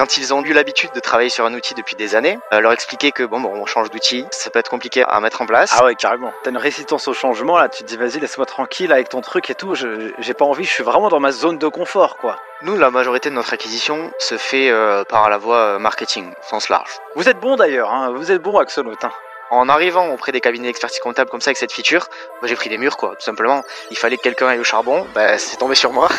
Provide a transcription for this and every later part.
Quand ils ont eu l'habitude de travailler sur un outil depuis des années, euh, leur expliquer que bon, bon on change d'outil, ça peut être compliqué à mettre en place. Ah ouais, carrément. T'as une résistance au changement là, tu te dis vas-y, laisse-moi tranquille avec ton truc et tout. Je- J'ai pas envie, je suis vraiment dans ma zone de confort quoi. Nous, la majorité de notre acquisition se fait euh, par la voie euh, marketing, au sens large. Vous êtes bon d'ailleurs, hein, vous êtes bon Axolot. Hein. En arrivant auprès des cabinets d'expertise comptable comme ça avec cette feature, moi, j'ai pris des murs quoi, tout simplement. Il fallait que quelqu'un aille au charbon, bah, c'est tombé sur moi.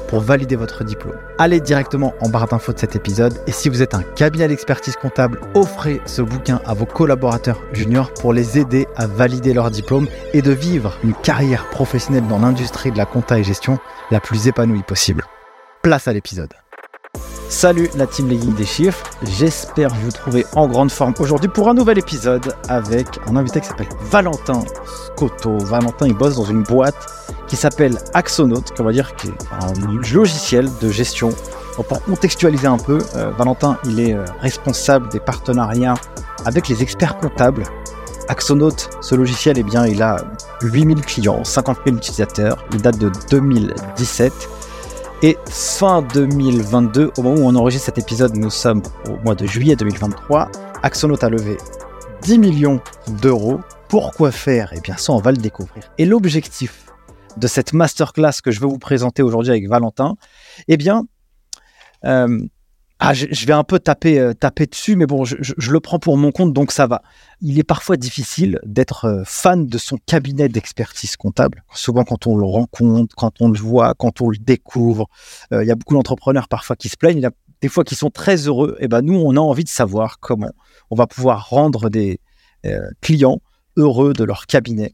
valider votre diplôme. Allez directement en barre d'infos de cet épisode et si vous êtes un cabinet d'expertise comptable, offrez ce bouquin à vos collaborateurs juniors pour les aider à valider leur diplôme et de vivre une carrière professionnelle dans l'industrie de la compta et gestion la plus épanouie possible. Place à l'épisode. Salut la team Legging des chiffres, j'espère vous trouver en grande forme aujourd'hui pour un nouvel épisode avec un invité qui s'appelle Valentin Scotto. Valentin il bosse dans une boîte qui s'appelle Axonaut, qu'on va dire qui est un logiciel de gestion. Pour contextualiser un peu, euh, Valentin il est euh, responsable des partenariats avec les experts comptables. Axonaut, ce logiciel, eh bien, il a 8000 clients, 50 000 utilisateurs, il date de 2017. Et fin 2022, au moment où on enregistre cet épisode, nous sommes au mois de juillet 2023. Axonaut a levé 10 millions d'euros. Pourquoi faire? Eh bien, ça, on va le découvrir. Et l'objectif de cette masterclass que je vais vous présenter aujourd'hui avec Valentin, eh bien, euh, ah, je, vais un peu taper, euh, taper dessus, mais bon, je, le prends pour mon compte, donc ça va. Il est parfois difficile d'être euh, fan de son cabinet d'expertise comptable. Souvent, quand on le rencontre, quand on le voit, quand on le découvre, il y a beaucoup d'entrepreneurs parfois qui se plaignent. Il y a des fois qui sont très heureux. Et ben nous, on a envie de savoir comment on va pouvoir rendre des clients heureux de leur cabinet.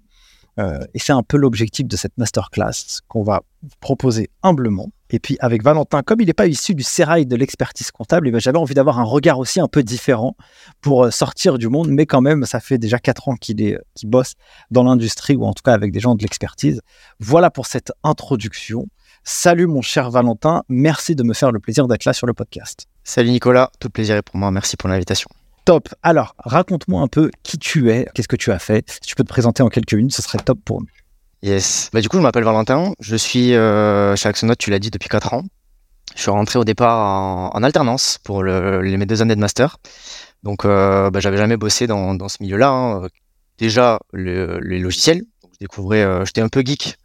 Euh, et c'est un peu l'objectif de cette masterclass qu'on va proposer humblement. Et puis avec Valentin, comme il n'est pas issu du sérail de l'expertise comptable, eh ben, j'avais envie d'avoir un regard aussi un peu différent pour euh, sortir du monde. Mais quand même, ça fait déjà quatre ans qu'il est, qu'il bosse dans l'industrie ou en tout cas avec des gens de l'expertise. Voilà pour cette introduction. Salut mon cher Valentin, merci de me faire le plaisir d'être là sur le podcast. Salut Nicolas, tout plaisir est pour moi, merci pour l'invitation. Top. Alors, raconte-moi un peu qui tu es, qu'est-ce que tu as fait. Si tu peux te présenter en quelques minutes, ce serait top pour nous. Yes. Bah, du coup, je m'appelle Valentin. Je suis euh, chez Axonaut, tu l'as dit, depuis 4 ans. Je suis rentré au départ en, alternance pour le- les, mes deux années de master. Donc, euh, bah, j'avais jamais bossé dans, dans ce milieu-là. hein. Déjà, le- les logiciels. Donc, je découvrais, euh, j'étais un peu geek.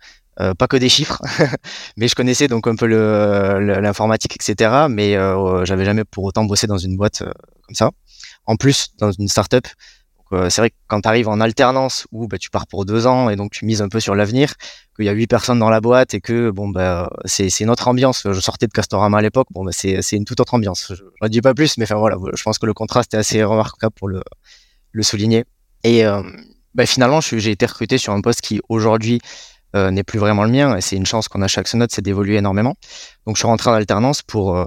euh, pas que des chiffres, mais je connaissais donc un peu l'informatique, etc. Mais euh, j'avais jamais pour autant bossé dans une boîte euh, comme ça. En plus, dans une startup, euh, c'est vrai que quand tu arrives en alternance où bah, tu pars pour deux ans et donc tu mises un peu sur l'avenir, qu'il y a huit personnes dans la boîte et que bon bah c'est une autre ambiance. Je sortais de Castorama à l'époque, bon bah c'est une toute autre ambiance. Je ne dis pas plus, mais enfin voilà, je pense que le contraste est assez remarquable pour le souligner. Et euh, finalement, j'ai été recruté sur un poste qui aujourd'hui euh, n'est plus vraiment le mien. Et c'est une chance qu'on a chez Axonote, c'est d'évoluer énormément. Donc je suis rentré en alternance pour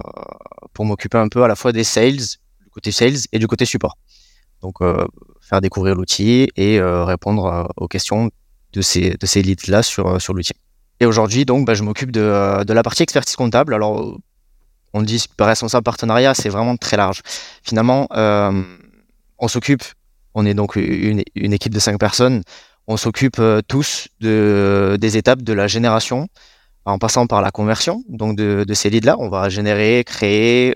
m'occuper un peu à la fois des sales, côté sales et du côté support. Donc euh, faire découvrir l'outil et euh, répondre euh, aux questions de ces, de ces leads-là sur, sur l'outil. Et aujourd'hui, donc, bah, je m'occupe de, de la partie expertise comptable. Alors, on dit responsable partenariat, c'est vraiment très large. Finalement, on s'occupe, on est donc une, une équipe de cinq personnes, on s'occupe tous de, des étapes de la génération en passant par la conversion donc de, de ces leads-là. On va générer, créer,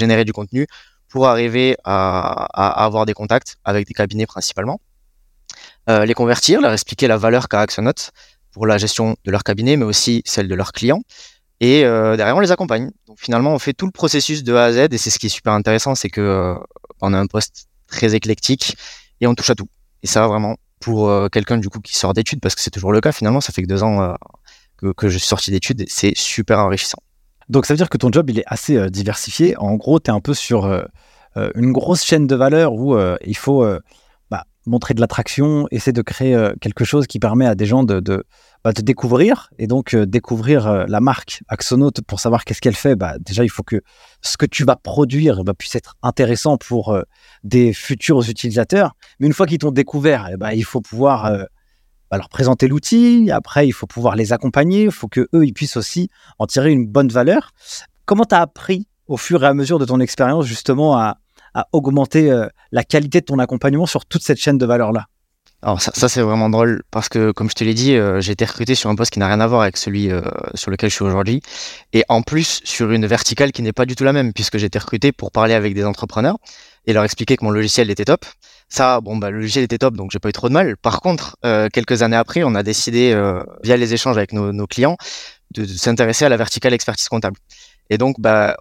générer du contenu pour arriver à, avoir des contacts avec des cabinets principalement euh, les convertir, leur expliquer la valeur qu'a Axonote pour la gestion de leur cabinet, mais aussi celle de leurs clients. Et euh, derrière, on les accompagne. Donc finalement, on fait tout le processus de A à Z. Et c'est ce qui est super intéressant, c'est que euh, a un poste très éclectique et on touche à tout. Et ça, vraiment, pour euh, quelqu'un du coup qui sort d'études, parce que c'est toujours le cas finalement, ça fait que deux ans euh, que, que je suis sorti d'études, c'est super enrichissant. Donc ça veut dire que ton job, il est assez euh, diversifié. En gros, tu es un peu sur euh, euh, une grosse chaîne de valeur où il faut bah, montrer de l'attraction, essayer de créer quelque chose qui permet à des gens de, de, bah, découvrir et donc découvrir la marque Axonote pour savoir qu'est-ce qu'elle fait. Bah, déjà, il faut que ce que tu vas produire bah, puisse être intéressant pour des futurs utilisateurs. Mais une fois qu'ils t'ont découvert, eh il faut pouvoir bah, leur présenter l'outil. Après, il faut pouvoir les accompagner. Il faut que eux, ils puissent aussi en tirer une bonne valeur. Comment tu as appris au fur et à mesure de ton expérience justement à, augmenter euh, la qualité de ton accompagnement sur toute cette chaîne de valeur-là? Alors ça, ça c'est vraiment drôle parce que comme je te l'ai dit, euh, j'ai été recruté sur un poste qui n'a rien à voir avec celui euh, sur lequel je suis aujourd'hui et en plus sur une verticale qui n'est pas du tout la même puisque j'ai été recruté pour parler avec des entrepreneurs et leur expliquer que mon logiciel était top. Ça, bon bah le logiciel était top donc j'ai pas eu trop de mal. Par contre, quelques années après, on a décidé via les échanges avec nos, nos clients de, s'intéresser à la verticale expertise comptable. Et donc bah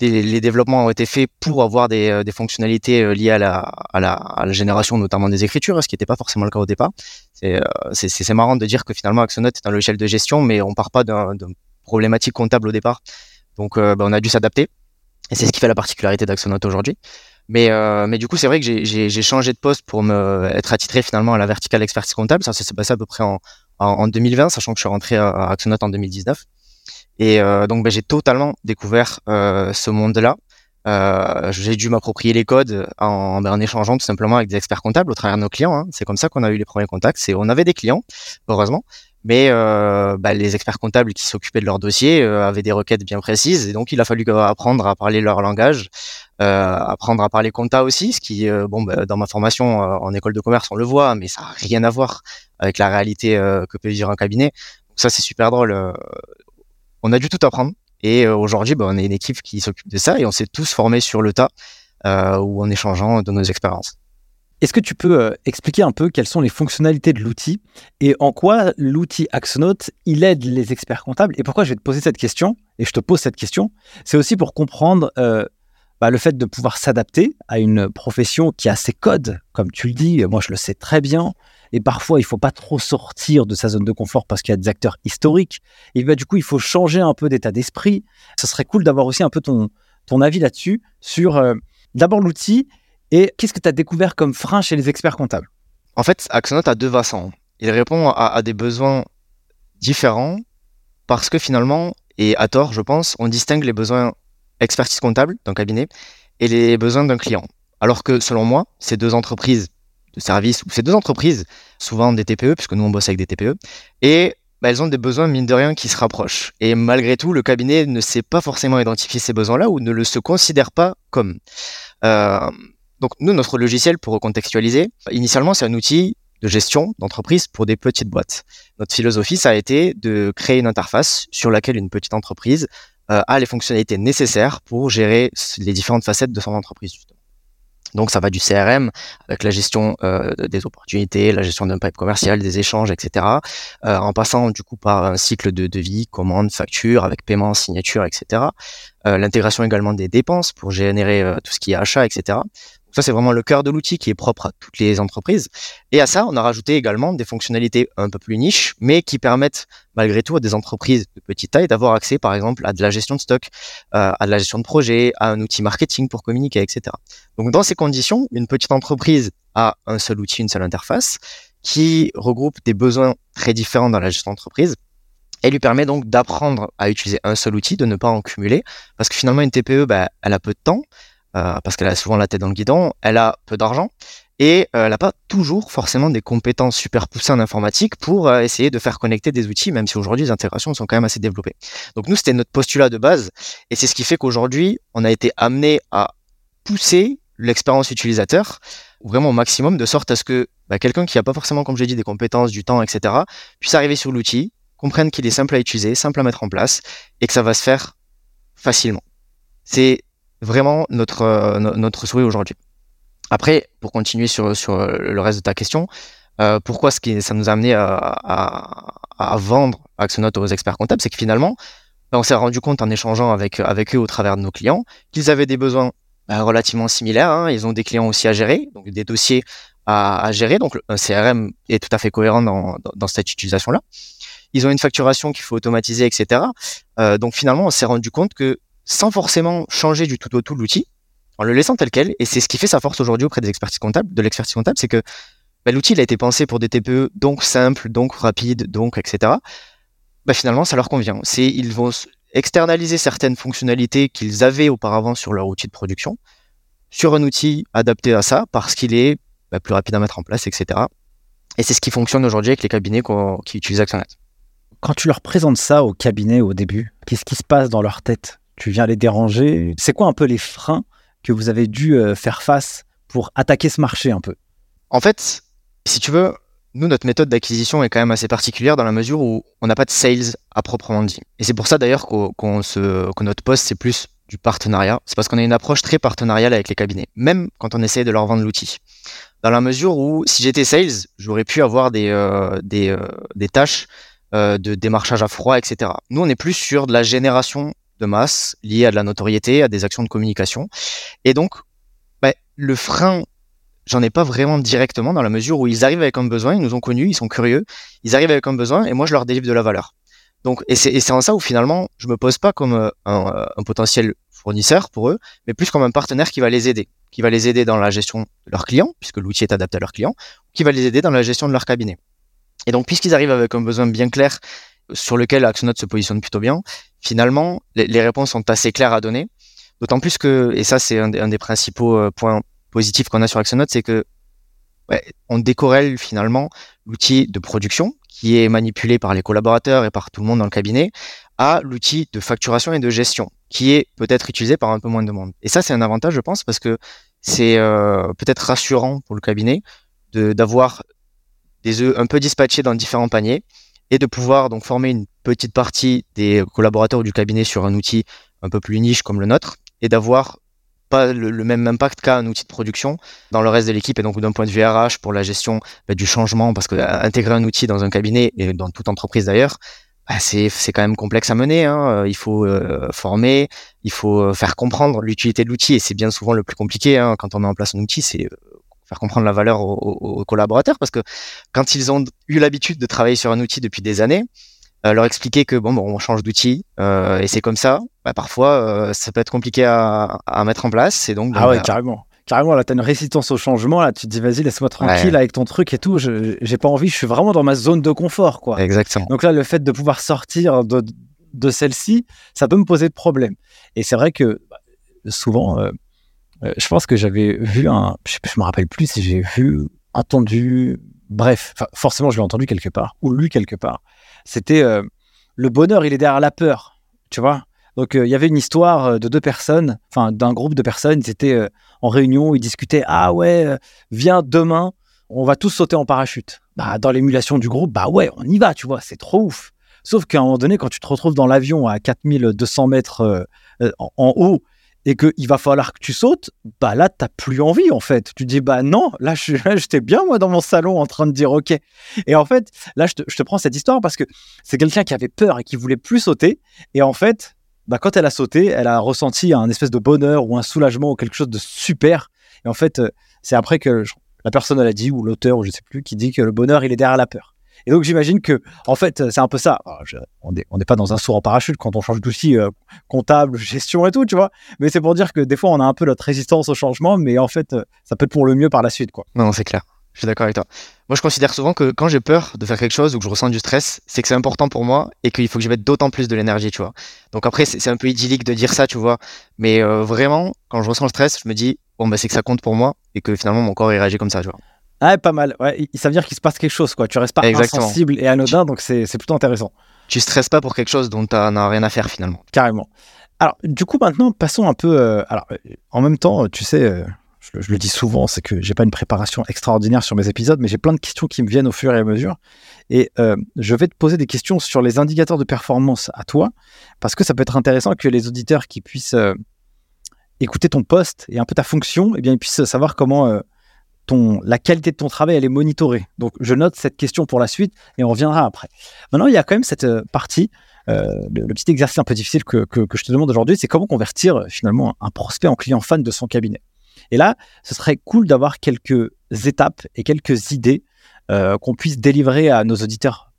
les développements ont été faits pour avoir des, euh, fonctionnalités euh, liées à la, à, la, génération notamment des écritures, ce qui n'était pas forcément le cas au départ. Euh, c'est marrant de dire que finalement Axonote est un logiciel de gestion, mais on part pas d'une problématique comptable au départ. Donc bah, on a dû s'adapter. Et c'est ce qui fait la particularité d'Axonote aujourd'hui. Mais, mais du coup, c'est vrai que j'ai changé de poste pour me être attitré finalement à la verticale expertise comptable. Ça s'est passé à peu près en, en, 2020, sachant que je suis rentré à, à Axonote en 2019. Et euh, donc, ben, j'ai totalement découvert euh, ce monde-là. Euh, j'ai dû m'approprier les codes en, ben, en, échangeant tout simplement avec des experts comptables au travers de nos clients. Hein. C'est comme ça qu'on a eu les premiers contacts. C'est on avait des clients, heureusement, mais euh, ben, les experts comptables qui s'occupaient de leur dossier euh, avaient des requêtes bien précises et donc il a fallu apprendre à parler leur langage, euh, apprendre à parler compta aussi, ce qui, bon, ben, dans ma formation en école de commerce, on le voit, mais ça n'a rien à voir avec la réalité que peut vivre un cabinet. Donc ça, c'est super drôle on a dû tout apprendre. Et euh, aujourd'hui, bah, on est une équipe qui s'occupe de ça et on s'est tous formés sur le tas euh, ou en échangeant de nos expériences. Est-ce que tu peux euh, expliquer un peu quelles sont les fonctionnalités de l'outil et en quoi l'outil Axonote il aide les experts comptables? Et pourquoi je vais te poser cette question et je te pose cette question, c'est aussi pour comprendre bah, le fait de pouvoir s'adapter à une profession qui a ses codes, comme tu le dis. Moi, je le sais très bien. Et parfois, il faut pas trop sortir de sa zone de confort parce qu'il y a des acteurs historiques. Et bah, du coup, il faut changer un peu d'état d'esprit. Ce serait cool d'avoir aussi un peu ton, ton avis là-dessus sur euh, d'abord l'outil et qu'est-ce que tu as découvert comme frein chez les experts comptables? En fait, Axonote a deux versants. Il répond à, des besoins différents parce que finalement, et à tort, je pense, on distingue les besoins expertise comptable d'un cabinet et les besoins d'un client. Alors que selon moi, ces deux entreprises de services, ou ces deux entreprises, souvent des TPE, puisque nous on bosse avec des TPE, et bah, elles ont des besoins, mine de rien, qui se rapprochent. Et malgré tout, le cabinet ne sait pas forcément identifier ces besoins-là ou ne le se considère pas comme. Euh, donc nous, notre logiciel, pour recontextualiser, initialement c'est un outil de gestion d'entreprise pour des petites boîtes. Notre philosophie, ça a été de créer une interface sur laquelle une petite entreprise euh, a les fonctionnalités nécessaires pour gérer les différentes facettes de son entreprise. Donc ça va du CRM avec la gestion euh, des opportunités, la gestion d'un pipe commercial, des échanges, etc. Euh, en passant du coup par un cycle de devis, commande, facture, avec paiement, signature, etc. L'intégration également des dépenses pour générer tout ce qui est achat, etc. Ça, c'est vraiment le cœur de l'outil qui est propre à toutes les entreprises. Et à ça, on a rajouté également des fonctionnalités un peu plus niches, mais qui permettent malgré tout à des entreprises de petite taille d'avoir accès, par exemple, à de la gestion de stock, euh, à de la gestion de projet, à un outil marketing pour communiquer, etc. Donc, dans ces conditions, une petite entreprise a un seul outil, une seule interface, qui regroupe des besoins très différents dans la gestion d'entreprise et lui permet donc d'apprendre à utiliser un seul outil, de ne pas en cumuler, parce que finalement une TPE, bah, elle a peu de temps, parce qu'elle a souvent la tête dans le guidon, elle a peu d'argent et euh, elle n'a pas toujours forcément des compétences super poussées en informatique pour euh, essayer de faire connecter des outils, même si aujourd'hui les intégrations sont quand même assez développées. Donc nous, c'était notre postulat de base et c'est ce qui fait qu'aujourd'hui, on a été amené à pousser l'expérience utilisateur vraiment au maximum de sorte à ce que bah, quelqu'un qui n'a pas forcément, comme j'ai dit, des compétences, du temps, etc., puisse arriver sur l'outil, comprenne qu'il est simple à utiliser, simple à mettre en place et que ça va se faire facilement. C'est vraiment notre, euh, notre souhait aujourd'hui. Après, pour continuer sur, sur le reste de ta question, euh, pourquoi ce qui, ça nous a amené à, à, vendre Axonote aux experts comptables, c'est que finalement, ben, on s'est rendu compte en échangeant avec, avec eux au travers de nos clients qu'ils avaient des besoins ben, relativement similaires. Hein. Ils ont des clients aussi à gérer, donc des dossiers à, gérer. Donc un CRM est tout à fait cohérent dans, dans, cette utilisation-là. Ils ont une facturation qu'il faut automatiser, etc. Euh, donc finalement, on s'est rendu compte que sans forcément changer du tout au tout l'outil, en le laissant tel quel. Et c'est ce qui fait sa force aujourd'hui auprès des expertises comptables, de l'expertise comptable, c'est que bah, l'outil il a été pensé pour des TPE, donc simple, donc rapide, donc etc. Bah, finalement, ça leur convient. C'est ils vont externaliser certaines fonctionnalités qu'ils avaient auparavant sur leur outil de production sur un outil adapté à ça parce qu'il est bah, plus rapide à mettre en place, etc. Et c'est ce qui fonctionne aujourd'hui avec les cabinets qui utilisent ActionNet. Quand tu leur présentes ça au cabinet au début, qu'est-ce qui se passe dans leur tête? Tu viens les déranger C'est quoi un peu les freins que vous avez dû euh, faire face pour attaquer ce marché un peu? En fait, si tu veux, nous, notre méthode d'acquisition est quand même assez particulière dans la mesure où on n'a pas de sales à proprement dit. Et c'est pour ça d'ailleurs qu'on se, que notre poste, c'est plus du partenariat. C'est parce qu'on a une approche très partenariale avec les cabinets, même quand on essaie de leur vendre l'outil. Dans la mesure où, si j'étais sales, j'aurais pu avoir des, euh, des, euh, des tâches de démarchage à froid, etc. Nous, on est plus sur de la génération de masse liée à de la notoriété, à des actions de communication. Et donc, bah, le frein, j'en ai pas vraiment directement dans la mesure où ils arrivent avec un besoin, ils nous ont connus, ils sont curieux, ils arrivent avec un besoin et moi je leur délivre de la valeur. Donc, et c'est en ça où finalement, je me pose pas comme euh, un, un, potentiel fournisseur pour eux, mais plus comme un partenaire qui va les aider, qui va les aider dans la gestion de leurs clients, puisque l'outil est adapté à leurs clients, qui va les aider dans la gestion de leur cabinet. Et donc, puisqu'ils arrivent avec un besoin bien clair sur lequel Axonote se positionne plutôt bien, finalement, les, réponses sont assez claires à donner. D'autant plus que, et ça c'est un, des principaux euh, points positifs qu'on a sur Axonote, c'est que ouais, on décorrèle finalement l'outil de production qui est manipulé par les collaborateurs et par tout le monde dans le cabinet à l'outil de facturation et de gestion qui est peut-être utilisé par un peu moins de monde. Et ça c'est un avantage je pense parce que c'est euh, peut-être rassurant pour le cabinet d'avoir des œufs un peu dispatchés dans différents paniers et de pouvoir donc former une petite partie des collaborateurs du cabinet sur un outil un peu plus niche comme le nôtre et d'avoir pas le, même impact qu'un outil de production dans le reste de l'équipe et donc d'un point de vue RH pour la gestion bah, du changement parce que euh, intégrer un outil dans un cabinet et dans toute entreprise d'ailleurs bah, c'est quand même complexe à mener. Hein. Il faut euh, former, il faut faire comprendre l'utilité de l'outil et c'est bien souvent le plus compliqué hein, quand on met en place un outil, faire comprendre la valeur aux, collaborateurs parce que quand ils ont eu l'habitude de travailler sur un outil depuis des années, euh, leur expliquer que bon, bon on change d'outil euh, et c'est comme ça, bah, parfois euh, ça peut être compliqué à, à, mettre en place. Et donc, ah ouais, carrément. Carrément, là, tu as une résistance au changement. Là, tu te dis, vas-y, laisse-moi tranquille avec ton truc et tout. Je J'ai pas envie, je suis vraiment dans ma zone de confort. quoi. Exactement. Donc là, le fait de pouvoir sortir de, de celle-ci, ça peut me poser de problème. Et c'est vrai que bah, souvent, euh, je pense que j'avais vu un, je, me rappelle plus si j'ai vu, entendu, bref, forcément je l'ai entendu quelque part ou lu quelque part. C'était euh, le bonheur, il est derrière la peur, tu vois. Donc euh, il y avait une histoire de deux personnes, enfin d'un groupe de personnes, ils étaient en réunion, ils discutaient, ah ouais, viens demain, on va tous sauter en parachute. Bah dans l'émulation du groupe, bah ouais, on y va, tu vois, c'est trop ouf. Sauf qu'à un moment donné, quand tu te retrouves dans l'avion à 4200 mètres en haut et qu'il va falloir que tu sautes, bah là, t'as plus envie, en fait. Tu dis, bah non, là, j'étais bien, moi, dans mon salon, en train de dire, OK. Et en fait, là, je te, prends cette histoire parce que c'est quelqu'un qui avait peur et qui voulait plus sauter. Et en fait, bah, quand elle a sauté, elle a ressenti un espèce de bonheur ou un soulagement ou quelque chose de super. Et en fait, euh, c'est après que la personne, elle a dit, ou l'auteur, ou je sais plus, qui dit que le bonheur, il est derrière la peur. Et donc j'imagine que, en fait, c'est un peu ça. on n'est pas dans un saut en parachute quand on change d'outil euh, comptable, gestion et tout, tu vois. Mais c'est pour dire que des fois, on a un peu notre résistance au changement, mais en fait, euh, ça peut être pour le mieux par la suite, quoi. Non, c'est clair. Je suis d'accord avec toi. Moi, je considère souvent que quand j'ai peur de faire quelque chose ou que je ressens du stress, c'est que c'est important pour moi et qu'il faut que je mette d'autant plus de l'énergie, tu vois. Donc après, c'est un peu idyllique de dire ça, tu vois. Mais euh, vraiment, quand je ressens le stress, je me dis, bon, bah, c'est que ça compte pour moi et que finalement, mon corps, réagit comme ça, tu vois. Ah, pas mal. Ouais, ça veut dire qu'il se passe quelque chose, quoi. Tu restes pas insensible et anodin, donc c'est plutôt intéressant. Tu stresses pas pour quelque chose dont tu n'as rien à faire finalement. Carrément. Alors, du coup, maintenant, passons un peu. Euh, alors, en même temps, tu sais, euh, je, le dis souvent, c'est que j'ai pas une préparation extraordinaire sur mes épisodes, mais j'ai plein de questions qui me viennent au fur et à mesure. Et euh, je vais te poser des questions sur les indicateurs de performance à toi, parce que ça peut être intéressant que les auditeurs qui puissent écouter ton poste et un peu ta fonction, eh bien, ils puissent savoir comment ton, la qualité de ton travail, elle est monitorée. Donc, je note cette question pour la suite et on reviendra après. Maintenant, il y a quand même cette euh, partie, euh, le, petit exercice un peu difficile que, que, je te demande aujourd'hui, c'est comment convertir euh, finalement un prospect en client fan de son cabinet. Et là, ce serait cool d'avoir quelques étapes et quelques idées qu'on puisse délivrer à nos auditeurs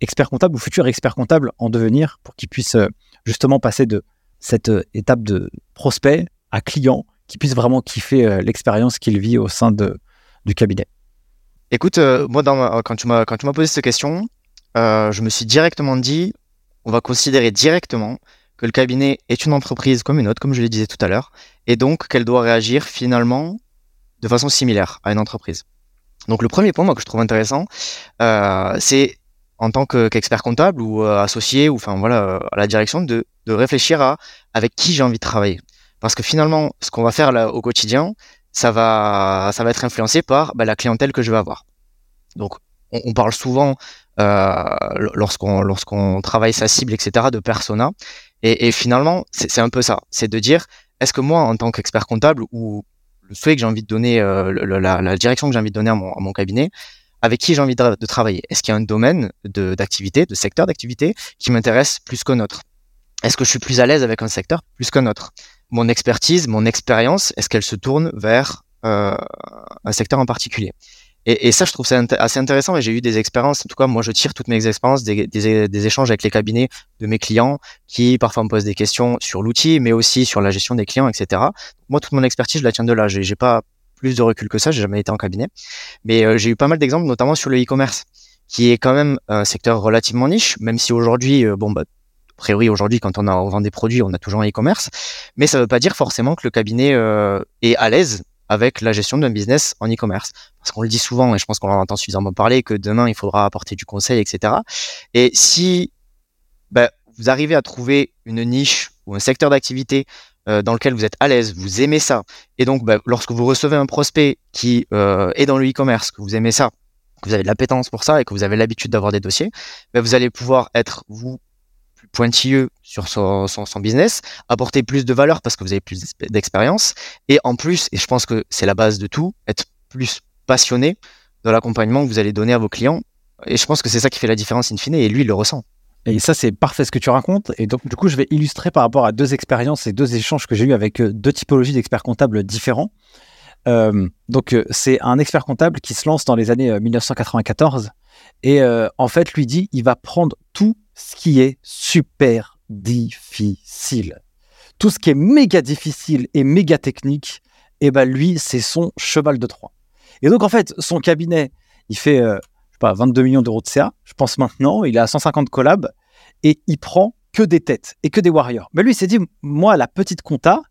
experts comptables ou futurs experts comptables en devenir pour qu'ils puissent justement passer de cette étape de prospect à client qu'il puisse vraiment kiffer l'expérience qu'il vit au sein du cabinet Écoute, moi, dans quand tu m'as posé cette question, je me suis directement dit, on va considérer directement que le cabinet est une entreprise comme une autre, comme je le disais tout à l'heure, et donc qu'elle doit réagir finalement de façon similaire à une entreprise. Donc le premier point moi, que je trouve intéressant, euh, c'est en tant qu'expert comptable ou euh, associé ou enfin voilà euh, à la direction de, de réfléchir à avec qui j'ai envie de travailler. Parce que finalement, ce qu'on va faire là au quotidien, ça va ça va être influencé par bah, la clientèle que je vais avoir. Donc on, parle souvent euh, lorsqu'on lorsqu'on travaille sa cible, etc., de persona. Et, finalement, c'est un peu ça. C'est de dire, est-ce que moi, en tant qu'expert comptable ou le souhait que j'ai envie de donner, euh, la, direction que j'ai envie de donner à mon, à mon cabinet, avec qui j'ai envie de, travailler? Est-ce qu'il y a un domaine d'activité, de, secteur d'activité qui m'intéresse plus qu'un autre? Est-ce que je suis plus à l'aise avec un secteur plus qu'un autre? Mon expertise, mon expérience, est-ce qu'elle se tourne vers euh, un secteur en particulier? Et, et, ça, je trouve ça assez intéressant. Et j'ai eu des expériences. En tout cas, moi, je tire toutes mes expériences des, des, des, échanges avec les cabinets de mes clients qui parfois me posent des questions sur l'outil, mais aussi sur la gestion des clients, etc. Moi, toute mon expertise, je la tiens de là. J'ai pas plus de recul que ça. J'ai jamais été en cabinet, mais euh, j'ai eu pas mal d'exemples, notamment sur le e-commerce, qui est quand même un secteur relativement niche, même si aujourd'hui, euh, bon, bah, priori aujourd'hui quand on, vend des produits on a toujours un e-commerce mais ça veut pas dire forcément que le cabinet euh, est à l'aise avec la gestion d'un business en e-commerce. Parce qu'on le dit souvent, et je pense qu'on en entend suffisamment parler, que demain, il faudra apporter du conseil, etc. Et si ben, vous arrivez à trouver une niche ou un secteur d'activité euh, dans lequel vous êtes à l'aise, vous aimez ça, et donc ben, lorsque vous recevez un prospect qui euh, est dans le e-commerce, que vous aimez ça, que vous avez de l'appétence pour ça et que vous avez l'habitude d'avoir des dossiers, ben, vous allez pouvoir être vous pointilleux sur son, business, apporter plus de valeur parce que vous avez plus d'expérience, et en plus, et je pense que c'est la base de tout, être plus passionné de l'accompagnement que vous allez donner à vos clients. Et je pense que c'est ça qui fait la différence in fine, et lui, il le ressent. Et ça, c'est parfait ce que tu racontes. Et donc, du coup, je vais illustrer par rapport à deux expériences et deux échanges que j'ai eu avec euh, deux typologies d'experts comptables différents. Euh, donc, euh, c'est un expert comptable qui se lance dans les années 1994 et en fait, lui dit, il va prendre tout ce qui est super difficile. Tout ce qui est méga difficile et méga technique, et eh ben lui, c'est son cheval de Troie. Et donc, en fait, son cabinet, il fait, euh, je sais pas, 22 millions d'euros de CA, je pense maintenant, il a 150 collabs, et il prend que des têtes et que des warriors. Mais lui, il s'est dit, moi, la petite compta,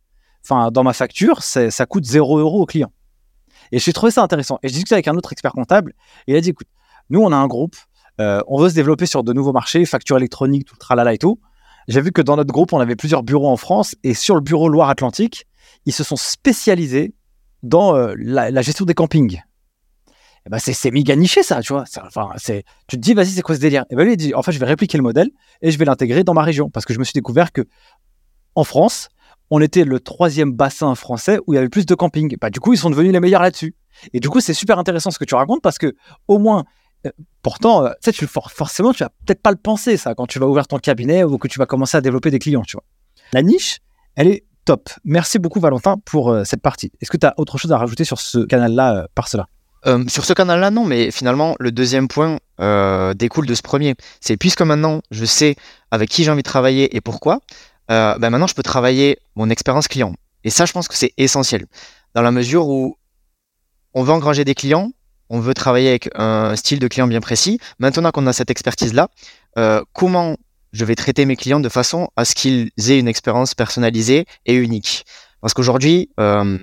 enfin, dans ma facture, ça coûte 0 euros au client. Et j'ai trouvé ça intéressant. Et j'ai discuté avec un autre expert comptable, et il a dit, écoute, nous, on a un groupe, euh, on veut se développer sur de nouveaux marchés, facture électronique, tout le tralala et tout. J'ai vu que dans notre groupe, on avait plusieurs bureaux en France et sur le bureau Loire-Atlantique, ils se sont spécialisés dans euh, la, gestion des campings. Eh ben c'est méga niché ça, tu vois. Enfin, tu te dis, vas-y, c'est quoi ce délire? Et ben lui, il dit, en fait, je vais répliquer le modèle et je vais l'intégrer dans ma région parce que je me suis découvert que en France, on était le troisième bassin français où il y avait plus de campings. Bah, du coup, ils sont devenus les meilleurs là-dessus. Et du coup, c'est super intéressant ce que tu racontes parce que au moins pourtant, euh, tu sais, forcément, tu vas peut-être pas le penser, ça, quand tu vas ouvrir ton cabinet ou que tu vas commencer à développer des clients, tu vois. La niche, elle est top. Merci beaucoup, Valentin, pour euh, cette partie. Est-ce que tu as autre chose à rajouter sur ce canal-là par cela? Sur ce canal-là, non, mais finalement, le deuxième point découle de ce premier. C'est puisque maintenant, je sais avec qui j'ai envie de travailler et pourquoi, ben maintenant, je peux travailler mon expérience client. Et ça, je pense que c'est essentiel. Dans la mesure où on veut engranger des clients, on veut travailler avec un style de client bien précis. Maintenant qu'on a cette expertise-là, euh, comment je vais traiter mes clients de façon à ce qu'ils aient une expérience personnalisée et unique? Parce qu'aujourd'hui, euh,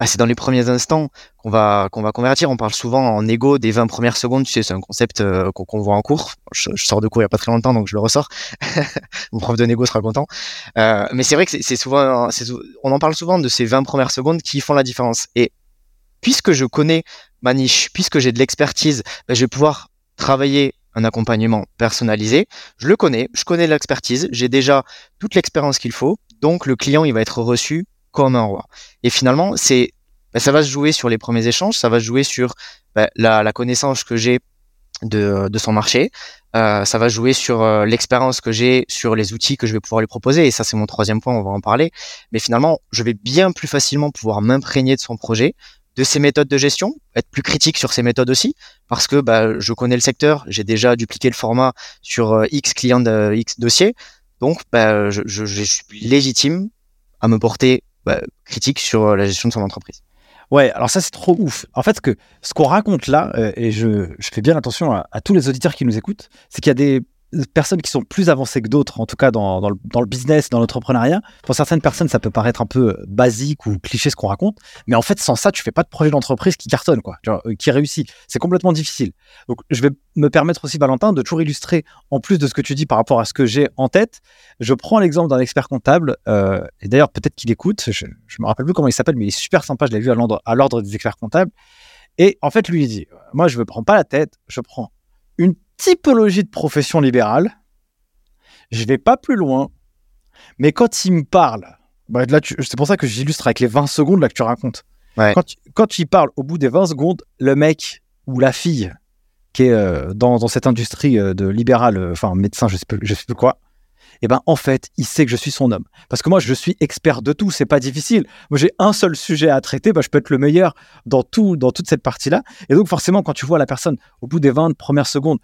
bah, c'est dans les premiers instants qu'on va va convertir. On parle souvent en égo des 20 premières secondes. Tu sais, c'est un concept euh, qu'on voit en cours. Je, sors de cours il y a pas très longtemps, donc je le ressors. Mon prof de négo sera content. mais c'est vrai que c'est souvent, on en parle souvent de ces 20 premières secondes qui font la différence. Et puisque je connais ma niche, puisque j'ai de l'expertise, ben, je vais pouvoir travailler un accompagnement personnalisé. Je le connais, je connais l'expertise, j'ai déjà toute l'expérience qu'il faut, donc le client il va être reçu comme un roi. Et finalement, c'est ben, ça va se jouer sur les premiers échanges, ça va se jouer sur ben, la, connaissance que j'ai de, son marché, euh, ça va jouer sur euh, l'expérience que j'ai, sur les outils que je vais pouvoir lui proposer. Et ça, c'est mon troisième point, on va en parler. Mais finalement, je vais bien plus facilement pouvoir m'imprégner de son projet, de ses méthodes de gestion, être plus critique sur ses méthodes aussi, parce que bah, je connais le secteur, j'ai déjà dupliqué le format sur euh, X clients de X dossiers, donc bah, je, suis légitime à me porter bah, critique sur la gestion de son entreprise. Ouais, alors ça c'est trop ouf. En fait, que ce qu'on raconte là, et je, fais bien attention à, tous les auditeurs qui nous écoutent, c'est qu'il y a des personnes qui sont plus avancées que d'autres, en tout cas dans, le, business, dans l'entrepreneuriat. Pour certaines personnes, ça peut paraître un peu basique ou cliché ce qu'on raconte, mais en fait, sans ça, tu fais pas de projet d'entreprise qui cartonne, quoi, euh, qui réussit. C'est complètement difficile. Donc, je vais me permettre aussi, Valentin, de toujours illustrer, en plus de ce que tu dis par rapport à ce que j'ai en tête. Je prends l'exemple d'un expert comptable, euh, et d'ailleurs, peut-être qu'il écoute, je, je me rappelle plus comment il s'appelle, mais il est super sympa, je l'ai vu à l'ordre des experts comptables. Et en fait, lui, il dit, moi, je ne prends pas la tête, je prends une typologie de profession libérale. Je vais pas plus loin, mais quand il me parle, bah là, c'est pour ça que j'illustre avec les 20 secondes là que tu racontes. Quand, il parle, au bout des 20 secondes, le mec ou la fille qui est euh, dans, cette industrie euh, de libéral, euh, enfin médecin, je sais, je sais plus quoi, eh ben en fait, il sait que je suis son homme. Parce que moi, je suis expert de tout, c'est pas difficile. Moi, j'ai un seul sujet à traiter, ben, je peux être le meilleur dans tout, dans toute cette partie-là. Et donc, forcément, quand tu vois la personne au bout des 20 premières secondes,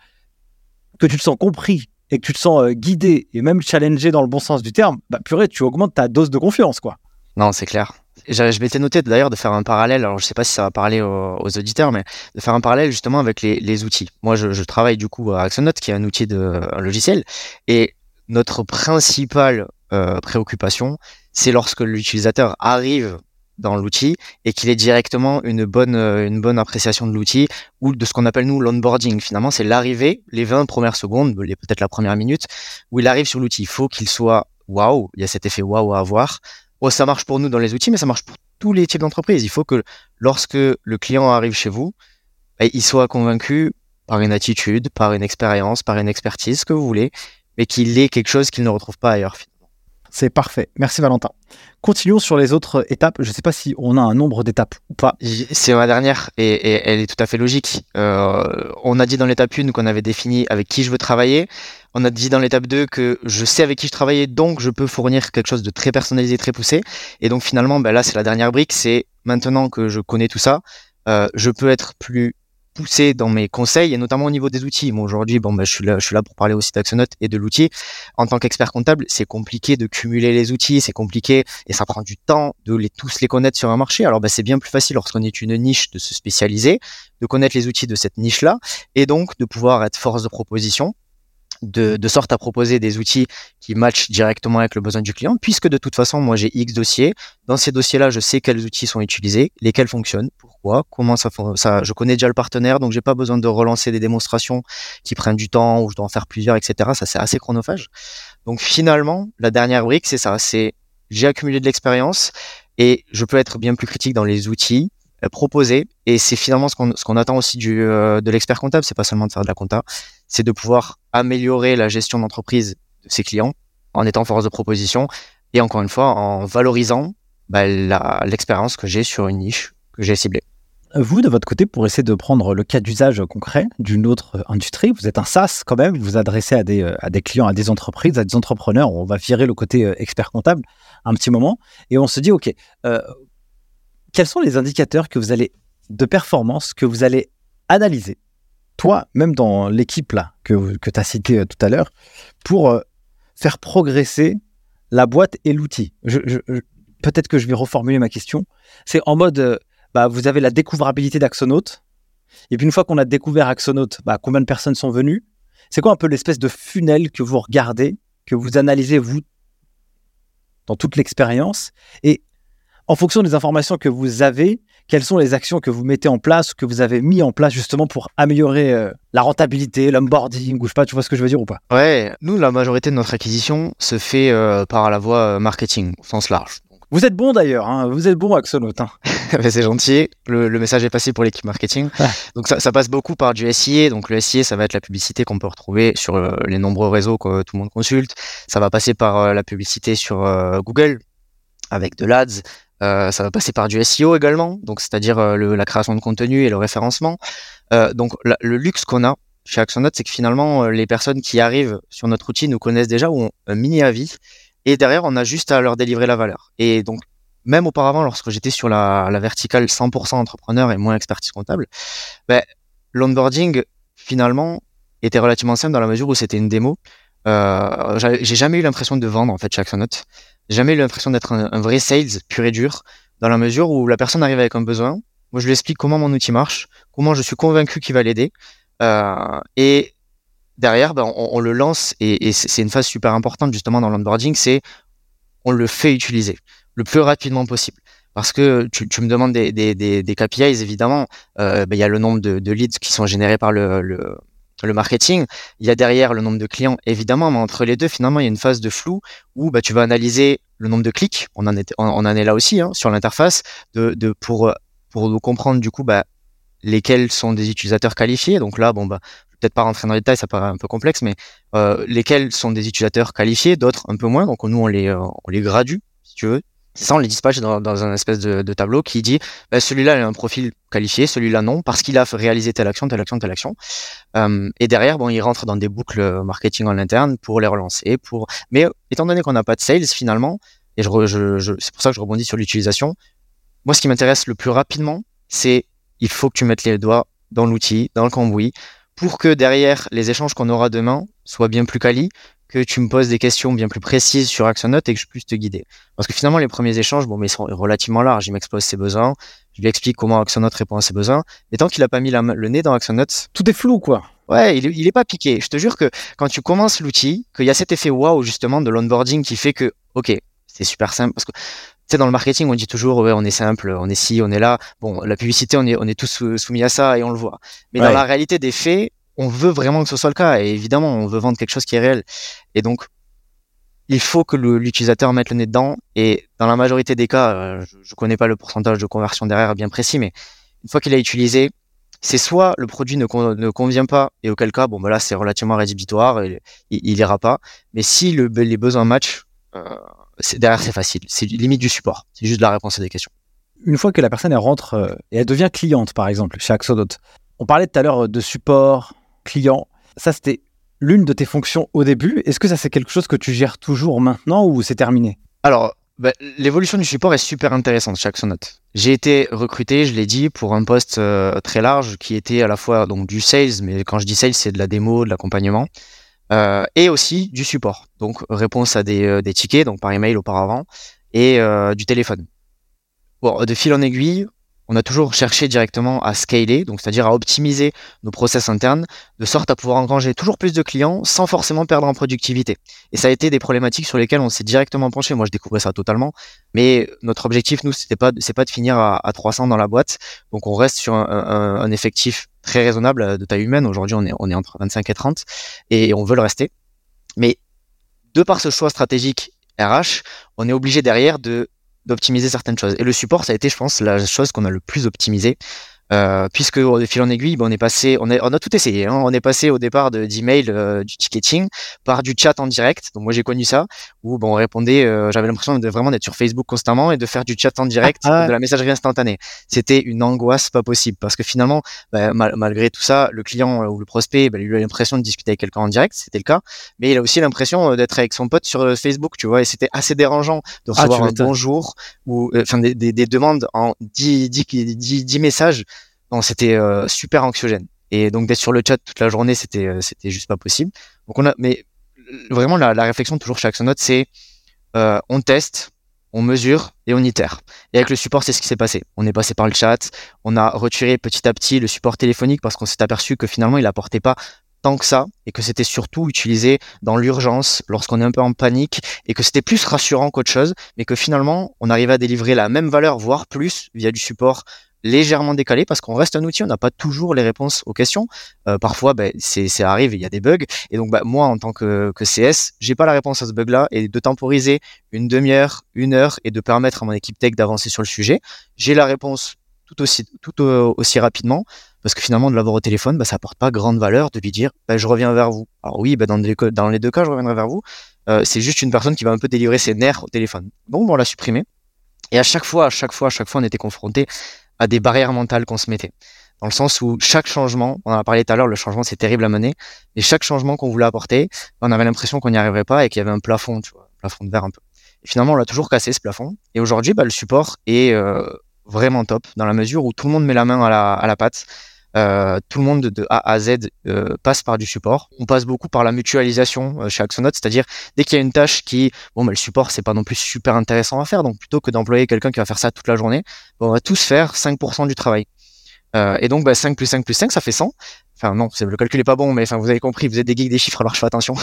que tu te sens compris et que tu te sens euh, guidé et même challengé dans le bon sens du terme, bah purée, tu augmentes ta dose de confiance, quoi. Non, c'est clair. Je, m'étais noté d'ailleurs de faire un parallèle, alors je sais pas si ça va parler aux, auditeurs, mais de faire un parallèle justement avec les, outils. Moi, je, travaille du coup à Axonote, qui est un outil de logiciel, et notre principale euh, préoccupation, c'est lorsque l'utilisateur arrive dans l'outil et qu'il ait directement une bonne, euh, une bonne appréciation de l'outil ou de ce qu'on appelle nous l'onboarding. Finalement, c'est l'arrivée, les 20 premières secondes, peut-être la première minute, où il arrive sur l'outil. Il faut qu'il soit waouh, il y a cet effet waouh à avoir. Oh, ça marche pour nous dans les outils, mais ça marche pour tous les types d'entreprises. Il faut que lorsque le client arrive chez vous, ben, il soit convaincu par une attitude, par une expérience, par une expertise, ce que vous voulez, mais qu'il ait quelque chose qu'il ne retrouve pas ailleurs. C'est parfait. Merci Valentin. Continuons sur les autres étapes. Je ne sais pas si on a un nombre d'étapes ou pas. C'est ma dernière et, elle est tout à fait logique. Euh, on a dit dans l'étape 1 qu'on avait défini avec qui je veux travailler. On a dit dans l'étape 2 que je sais avec qui je travaillais, donc je peux fournir quelque chose de très personnalisé, très poussé. Et donc finalement, ben là, c'est la dernière brique. C'est maintenant que je connais tout ça, euh, je peux être plus poussé dans mes conseils et notamment au niveau des outils. Moi aujourd'hui, bon, bah, je suis là, je suis là pour parler aussi d'Axonote et de l'outil. En tant qu'expert comptable, c'est compliqué de cumuler les outils, c'est compliqué et ça prend du temps de les tous les connaître sur un marché. Alors, bah, c'est bien plus facile lorsqu'on est une niche de se spécialiser, de connaître les outils de cette niche-là et donc de pouvoir être force de proposition de, sorte à proposer des outils qui matchent directement avec le besoin du client, puisque de toute façon, moi j'ai X dossiers. Dans ces dossiers-là, je sais quels outils sont utilisés, lesquels fonctionnent, pourquoi, comment ça, ça je connais déjà le partenaire, donc j'ai pas besoin de relancer des démonstrations qui prennent du temps ou je dois en faire plusieurs, etc. Ça c'est assez chronophage. Donc finalement, la dernière brique, c'est ça, c'est j'ai accumulé de l'expérience et je peux être bien plus critique dans les outils euh, proposés. Et c'est finalement ce qu'on attend aussi du, euh, de l'expert comptable, c'est pas seulement de faire de la compta, c'est de pouvoir améliorer la gestion d'entreprise de ses clients en étant force de proposition et encore une fois en valorisant bah, l'expérience que j'ai sur une niche que j'ai ciblée. Vous, de votre côté, pour essayer de prendre le cas d'usage concret d'une autre industrie, vous êtes un SaaS quand même, vous vous adressez à des, clients, à des entreprises, à des entrepreneurs. On va virer le côté euh, expert comptable un petit moment et on se dit, OK, euh, quels sont les indicateurs que vous allez de performance que vous allez analyser toi, même dans l'équipe là que, que tu as cité euh, tout à l'heure, pour euh, faire progresser la boîte et l'outil Peut-être que je vais reformuler ma question. C'est en mode, euh, bah, vous avez la découvrabilité d'Axonaut. Et puis une fois qu'on a découvert Axonaut, bah, combien de personnes sont venues? C'est quoi un peu l'espèce de funnel que vous regardez, que vous analysez, vous, dans toute l'expérience? Et en fonction des informations que vous avez, quelles sont les actions que vous mettez en place, que vous avez mis en place justement pour améliorer euh, la rentabilité, l'onboarding, ou je sais pas, tu vois ce que je veux dire ou pas? Ouais, nous, la majorité de notre acquisition se fait euh, par la voie euh, marketing, au sens large. Vous êtes bon d'ailleurs, hein vous êtes bon Axonot. Hein c'est gentil, le, message est passé pour l'équipe marketing. donc ça, passe beaucoup par du SIA, donc le SIA ça va être la publicité qu'on peut retrouver sur les nombreux réseaux que tout le monde consulte. Ça va passer par la publicité sur Google avec de l'ADS, ça va passer par du SEO également, donc c'est-à-dire euh, la création de contenu et le référencement. Euh, donc le luxe qu'on a chez ActionNote, c'est que finalement les personnes qui arrivent sur notre outil nous connaissent déjà ou ont un mini avis, et derrière on a juste à leur délivrer la valeur. Et donc même auparavant, lorsque j'étais sur la, verticale 100% entrepreneur et moins expertise comptable, ben, l'onboarding finalement était relativement simple dans la mesure où c'était une démo. Euh, j'ai jamais eu l'impression de vendre en fait chez Axonote. Jamais eu l'impression d'être un, vrai sales pur et dur, dans la mesure où la personne arrive avec un besoin. Moi, je lui explique comment mon outil marche, comment je suis convaincu qu'il va l'aider, euh, et derrière, ben, on, le lance et, c'est une phase super importante justement dans l'onboarding, c'est on le fait utiliser le plus rapidement possible. Parce que tu, me demandes des, KPIs, évidemment, euh, ben, il y a le nombre de, leads qui sont générés par le, le, marketing, il y a derrière le nombre de clients, évidemment, mais entre les deux, finalement, il y a une phase de flou où bah, tu vas analyser le nombre de clics, on en, est, là aussi hein, sur l'interface, pour, pour comprendre du coup bah, lesquels sont des utilisateurs qualifiés. Donc là, bon, bah, peut-être pas rentrer dans les détails, ça paraît un peu complexe, mais euh, lesquels sont des utilisateurs qualifiés, d'autres un peu moins. Donc nous, on les, euh, on les gradue, si tu veux. Ça, on les dispatche dans, un espèce de, tableau qui dit bah, celui-là a un profil qualifié, celui-là non, parce qu'il a réalisé telle action, telle action, telle action. Euh, et derrière, bon, il rentre dans des boucles marketing en interne pour les relancer. Pour... Mais étant donné qu'on n'a pas de sales finalement, et c'est pour ça que je rebondis sur l'utilisation, moi, ce qui m'intéresse le plus rapidement, c'est il faut que tu mettes les doigts dans l'outil, dans le cambouis, pour que derrière les échanges qu'on aura demain soient bien plus quali, que tu me poses des questions bien plus précises sur ActionNote et que je puisse te guider. Parce que finalement, les premiers échanges, bon, mais ils sont relativement larges. Il m'expose ses besoins, je lui explique comment ActionNote répond à ses besoins. Et tant qu'il n'a pas mis le nez dans ActionNote, tout est flou, quoi. Ouais, il, il est pas piqué. Je te jure que quand tu commences l'outil, qu'il y a cet effet wow justement de l'onboarding qui fait que, ok, c'est super simple. Parce que sais, dans le marketing, on dit toujours, ouais, on est simple, on est ci, on est là. Bon, la publicité, on est, on est tous soumis à ça et on le voit. Mais dans la réalité des faits, on veut vraiment que ce soit le cas. Et évidemment, on veut vendre quelque chose qui est réel. Et donc, il faut que l'utilisateur mette le nez dedans. Et dans la majorité des cas, euh, je, ne connais pas le pourcentage de conversion derrière bien précis, mais une fois qu'il a utilisé, c'est soit le produit ne, ne, convient pas, et auquel cas, bon, bah là, c'est relativement rédhibitoire, et, il, il ira pas. Mais si le, les besoins matchent, euh, derrière c'est facile. C'est limite du support. C'est juste de la réponse à des questions. Une fois que la personne rentre euh, et elle devient cliente, par exemple, chez Axodot, on parlait tout à l'heure de support client. Ça, c'était l'une de tes fonctions au début. Est-ce que ça, c'est quelque chose que tu gères toujours maintenant ou c'est terminé? Alors, bah, l'évolution du support est super intéressante chez Axonot. J'ai été recruté, je l'ai dit, pour un poste euh, très large qui était à la fois donc du sales, mais quand je dis sales, c'est de la démo, de l'accompagnement. Euh, et aussi du support. Donc réponse à des, euh, des tickets, donc par email auparavant, et du téléphone. Bon, de fil en aiguille, on a toujours cherché directement à scaler, donc c'est-à-dire à optimiser nos process internes, de sorte à pouvoir engranger toujours plus de clients sans forcément perdre en productivité. Et ça a été des problématiques sur lesquelles on s'est directement penché. Moi, je découvrais ça totalement, mais notre objectif, nous, c'était pas, de finir à, 300 dans la boîte. Donc, on reste sur un, effectif très raisonnable de taille humaine. Aujourd'hui, on est, on est entre 25 et 30 et on veut le rester. Mais de par ce choix stratégique RH, on est obligé derrière de d'optimiser certaines choses. Et le support, ça a été, je pense, la chose qu'on a le plus optimisé. Euh, puisque de fil en aiguille, ben, on est passé, on, est, on a tout essayé. Hein. On est passé au départ de, d'email, euh, du ticketing, par du chat en direct. Donc moi j'ai connu ça, où bon, on répondait. Euh, j'avais l'impression de vraiment d'être sur Facebook constamment et de faire du chat en direct, ah, de la messagerie instantanée. C'était une angoisse pas possible, parce que finalement, ben, malgré tout ça, le client euh, ou le prospect, ben, il a l'impression de discuter avec quelqu'un en direct, c'était le cas, mais il a aussi l'impression euh, d'être avec son pote sur Facebook, tu vois. Et c'était assez dérangeant de ah, recevoir un bonjour ou enfin des, des, des, demandes en 10, 10, 10, 10 messages c'était euh, super anxiogène. Et donc d'être sur le chat toute la journée, c'était euh, juste pas possible. Mais vraiment la, réflexion toujours chez Axonote, c'est euh, on teste, on mesure et on itère. Et avec le support, c'est ce qui s'est passé. On est passé par le chat, on a retiré petit à petit le support téléphonique parce qu'on s'est aperçu que finalement il apportait pas tant que ça et que c'était surtout utilisé dans l'urgence lorsqu'on est un peu en panique et que c'était plus rassurant qu'autre chose mais que finalement on arrivait à délivrer la même valeur voire plus via du support légèrement décalé parce qu'on reste un outil, on n'a pas toujours les réponses aux questions. Euh, parfois, ben, c'est, ça arrive, il y a des bugs. Et donc, bah, moi, en tant que, que CS, j'ai pas la réponse à ce bug-là et de temporiser une demi-heure, une heure et de permettre à mon équipe tech d'avancer sur le sujet, j'ai la réponse tout aussi, tout aussi rapidement parce que finalement, de l'avoir au téléphone, bah, ça apporte pas grande valeur de lui dire, bah, je reviens vers vous. Alors oui, dans, les, dans les deux cas, je reviendrai vers vous. Euh, c'est juste une personne qui va un peu délivrer ses nerfs au téléphone. Donc, on l'a supprimé. Et à chaque fois, à chaque fois, à chaque fois, on était confronté à des barrières mentales qu'on se mettait. Dans le sens où chaque changement, on en a parlé tout à l'heure, le changement c'est terrible à mener, et chaque changement qu'on voulait apporter, on avait l'impression qu'on n'y arriverait pas et qu'il y avait un plafond, tu vois, un plafond de verre un peu. Et finalement, on l'a toujours cassé ce plafond. Et aujourd'hui, bah, le support est euh, vraiment top dans la mesure où tout le monde met la main à la, à la pâte. Euh, tout le monde de A à Z euh, passe par du support. On passe beaucoup par la mutualisation euh, chez Axonote, c'est-à-dire dès qu'il y a une tâche qui, bon, bah, le support c'est pas non plus super intéressant à faire, donc plutôt que d'employer quelqu'un qui va faire ça toute la journée, on va tous faire 5% du travail. et donc bah, 5 plus 5 plus 5, ça fait 100. Enfin non, le calcul est pas bon, mais enfin vous avez compris, vous êtes des geeks des chiffres, alors je fais attention.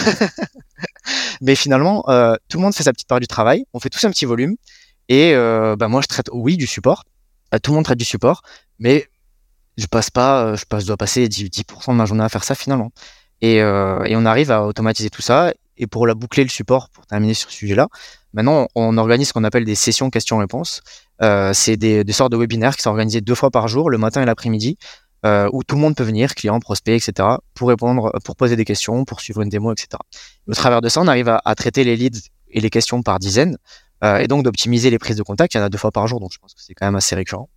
mais finalement, tout le monde fait sa petite part du travail, on fait tous un petit volume, et bah, moi je traite oui du support, tout le monde traite du support, mais je passe pas, euh, je passe, dois passer 10%, 10 de ma journée à faire ça finalement. Et, euh, et, on arrive à automatiser tout ça. Et pour la boucler le support, pour terminer sur ce sujet-là, maintenant on organise ce qu'on appelle des sessions questions-réponses. Euh, c'est des, sortes de webinaires qui sont organisés deux fois par jour, le matin et l'après-midi, où tout le monde peut venir, clients, prospects, etc., pour répondre, pour poser des questions, pour suivre une démo, etc. au travers de ça, on arrive à, traiter les leads et les questions par dizaines, et donc d'optimiser les prises de contact. Il y en a deux fois par jour, donc je pense que c'est quand même assez récurrent.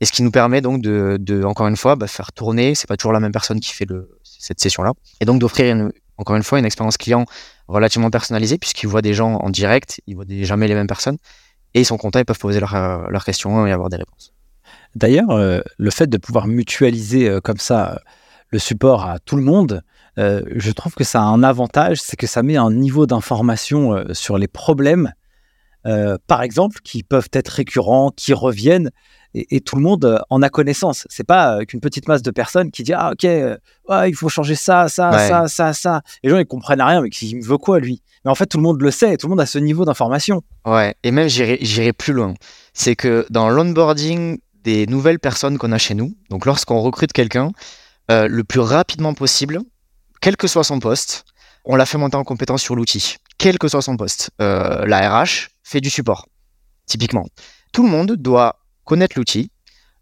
Et ce qui nous permet donc de, de encore une fois, bah, faire tourner, c'est pas toujours la même personne qui fait cette session-là, et donc d'offrir encore une fois une expérience client relativement personnalisée, puisqu'ils voient des gens en direct, ils voient jamais les mêmes personnes, et ils sont contents, ils peuvent poser leurs euh, leurs questions et avoir des réponses. D'ailleurs, euh, le fait de pouvoir mutualiser euh, comme ça le support à tout le monde, je trouve que ça a un avantage, c'est que ça met un niveau d'information sur les problèmes, par exemple, qui peuvent être récurrents, qui reviennent, et, tout le monde euh, en a connaissance. C'est pas euh, qu'une petite masse de personnes qui dit ah ok euh, il faut changer ça ça ça ça ça. Les gens ils comprennent rien mais qui me veut quoi lui? Mais en fait tout le monde le sait, et tout le monde a ce niveau d'information. Ouais et même j'irai plus loin. C'est que dans l'onboarding des nouvelles personnes qu'on a chez nous, donc lorsqu'on recrute quelqu'un, le plus rapidement possible, quel que soit son poste, on l'a fait monter en compétence sur l'outil, quel que soit son poste. la RH fait du support, typiquement. Tout le monde doit connaître l'outil.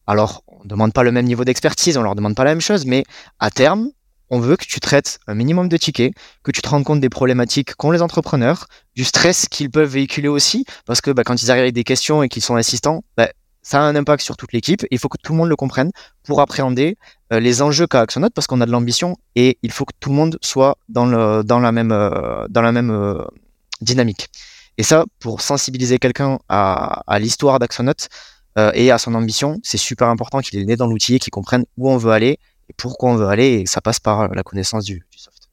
Alors, on ne demande pas le même niveau d'expertise, on leur demande pas la même chose, mais à terme, on veut que tu traites un minimum de tickets, que tu te rends compte des problématiques qu'ont les entrepreneurs, du stress qu'ils peuvent véhiculer aussi, parce que bah, quand ils arrivent avec des questions et qu'ils sont assistants, bah, ça a un impact sur toute l'équipe. Il faut que tout le monde le comprenne pour appréhender euh, les enjeux qu'a Axonote, parce qu'on a de l'ambition et il faut que tout le monde soit dans, la même, euh, euh, dynamique. Et ça, pour sensibiliser quelqu'un à, à l'histoire d'Axonote, euh, et à son ambition, c'est super important qu'il est né dans l'outil et qu'il comprenne où on veut aller et pourquoi on veut aller et ça passe par la connaissance du, soft.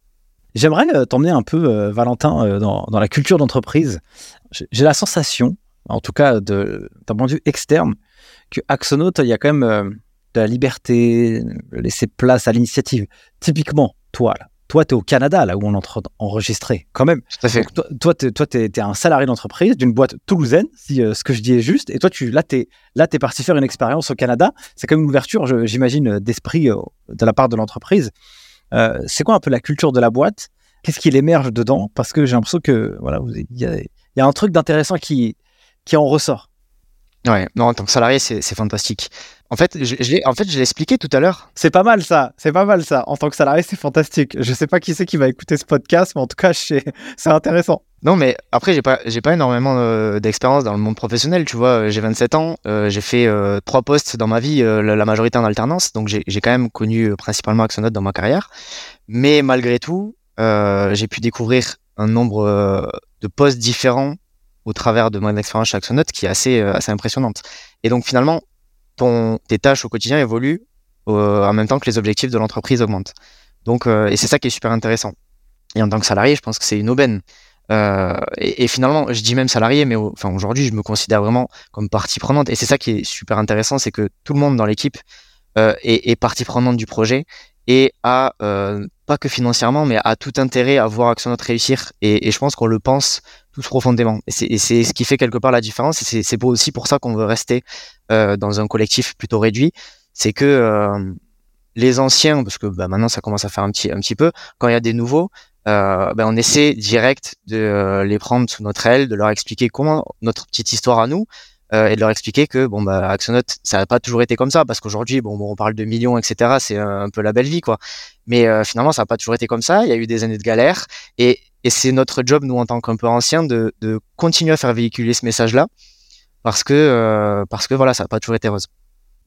J'aimerais euh, t'emmener un peu, euh, Valentin, dans, la culture d'entreprise. J'ai la sensation, en tout cas d'un point de vue externe, que Axonote, il y a quand même de la liberté, laisser place à l'initiative. Typiquement, toi, là, toi, tu es au Canada, là où on est en train d'enregistrer, quand même. toi, tu es, un salarié d'entreprise d'une boîte toulousaine, si euh, ce que je dis est juste. Et toi, tu, là, tu es, parti faire une expérience au Canada. C'est comme une ouverture, j'imagine, euh, d'esprit euh, de la part de l'entreprise. c'est quoi un peu la culture de la boîte? Qu'est-ce qui émerge dedans? Parce que j'ai l'impression que voilà, il y, a, un truc d'intéressant qui, qui en ressort. Ouais, non, en tant que salarié, c'est fantastique. En fait, je, je en fait, je l'ai expliqué tout à l'heure. C'est pas mal ça, c'est pas mal ça. En tant que salarié, c'est fantastique. Je sais pas qui c'est qui va écouter ce podcast, mais en tout cas, c'est intéressant. Non, mais après, j'ai pas, j'ai pas énormément euh, d'expérience dans le monde professionnel. Tu vois, j'ai 27 ans, euh, j'ai fait euh, trois postes dans ma vie, la, majorité en alternance, donc j'ai quand même connu principalement Axonote dans ma carrière. Mais malgré tout, j'ai pu découvrir un nombre de postes différents au travers de mon expérience chez Axonote qui est assez, assez impressionnante. Et donc finalement, tes tâches au quotidien évoluent euh, en même temps que les objectifs de l'entreprise augmentent. Donc, euh, et c'est ça qui est super intéressant. Et en tant que salarié, je pense que c'est une aubaine. Euh, et, finalement, je dis même salarié, mais enfin aujourd'hui, je me considère vraiment comme partie prenante. Et c'est ça qui est super intéressant, c'est que tout le monde dans l'équipe est, partie prenante du projet et a pas que financièrement, mais a tout intérêt à voir Axonote réussir. Et je pense qu'on le pense tous profondément. Et c'est ce qui fait quelque part la différence. C'est aussi pour ça qu'on veut rester euh, dans un collectif plutôt réduit. C'est que euh, les anciens, parce que bah, maintenant ça commence à faire un petit, un petit peu, quand il y a des nouveaux, euh, ben on essaie direct de euh, les prendre sous notre aile, de leur expliquer comment notre petite histoire à nous, et de leur expliquer que bon bah Axonote ça n'a pas toujours été comme ça parce qu'aujourd'hui bon, on parle de millions etc c'est un peu la belle vie quoi mais finalement ça n'a pas toujours été comme ça il y a eu des années de galère et, et c'est notre job nous en tant qu'un peu anciens de, de continuer à faire véhiculer ce message là parce que euh, parce que voilà ça n'a pas toujours été rose.